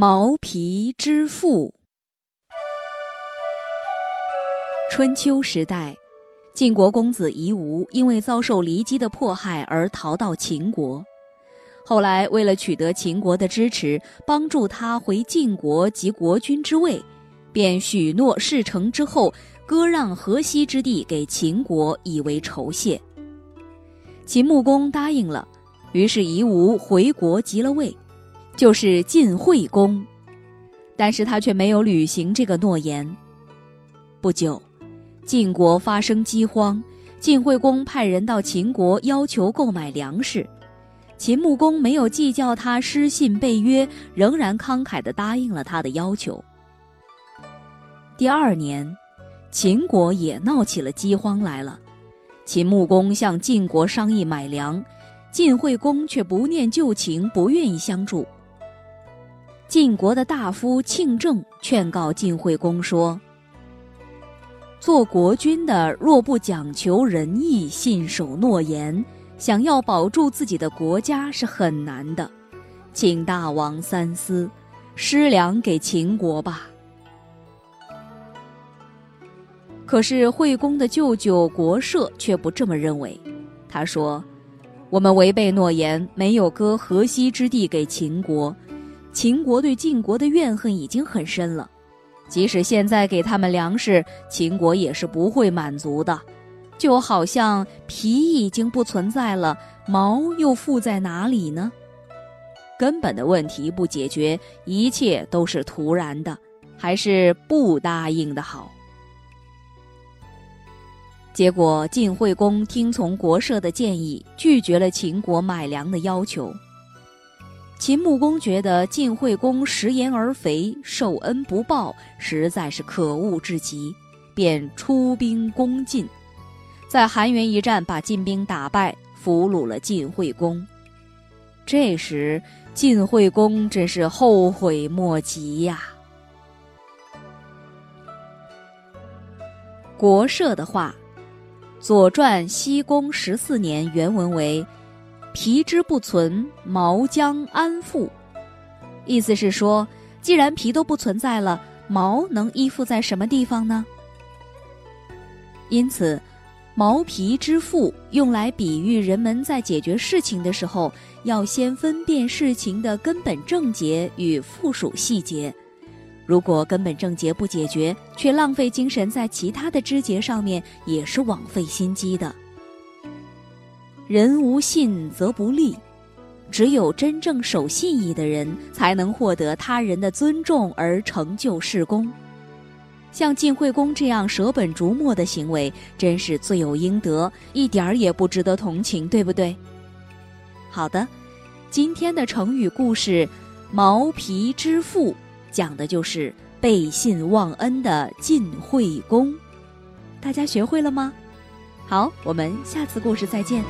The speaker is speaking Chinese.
毛皮之父。春秋时代，晋国公子夷吾因为遭受骊姬的迫害而逃到秦国。后来，为了取得秦国的支持，帮助他回晋国及国君之位，便许诺事成之后割让河西之地给秦国，以为酬谢。秦穆公答应了，于是夷吾回国即了位。就是晋惠公，但是他却没有履行这个诺言。不久，晋国发生饥荒，晋惠公派人到秦国要求购买粮食，秦穆公没有计较他失信背约，仍然慷慨地答应了他的要求。第二年，秦国也闹起了饥荒来了，秦穆公向晋国商议买粮，晋惠公却不念旧情，不愿意相助。晋国的大夫庆正劝告晋惠公说：“做国君的若不讲求仁义、信守诺言，想要保住自己的国家是很难的，请大王三思，施粮给秦国吧。”可是惠公的舅舅国社却不这么认为，他说：“我们违背诺言，没有割河西之地给秦国。”秦国对晋国的怨恨已经很深了，即使现在给他们粮食，秦国也是不会满足的。就好像皮已经不存在了，毛又附在哪里呢？根本的问题不解决，一切都是徒然的，还是不答应的好。结果晋惠公听从国社的建议，拒绝了秦国买粮的要求。秦穆公觉得晋惠公食言而肥，受恩不报，实在是可恶至极，便出兵攻晋，在韩原一战把晋兵打败，俘虏了晋惠公。这时，晋惠公真是后悔莫及呀。国社的话，《左传·西公十四年》原文为。皮之不存，毛将安附？意思是说，既然皮都不存在了，毛能依附在什么地方呢？因此，毛皮之父用来比喻人们在解决事情的时候，要先分辨事情的根本症结与附属细节。如果根本症结不解决，却浪费精神在其他的枝节上面，也是枉费心机的。人无信则不立，只有真正守信义的人，才能获得他人的尊重而成就事功。像晋惠公这样舍本逐末的行为，真是罪有应得，一点儿也不值得同情，对不对？好的，今天的成语故事“毛皮之父”讲的就是背信忘恩的晋惠公。大家学会了吗？好，我们下次故事再见。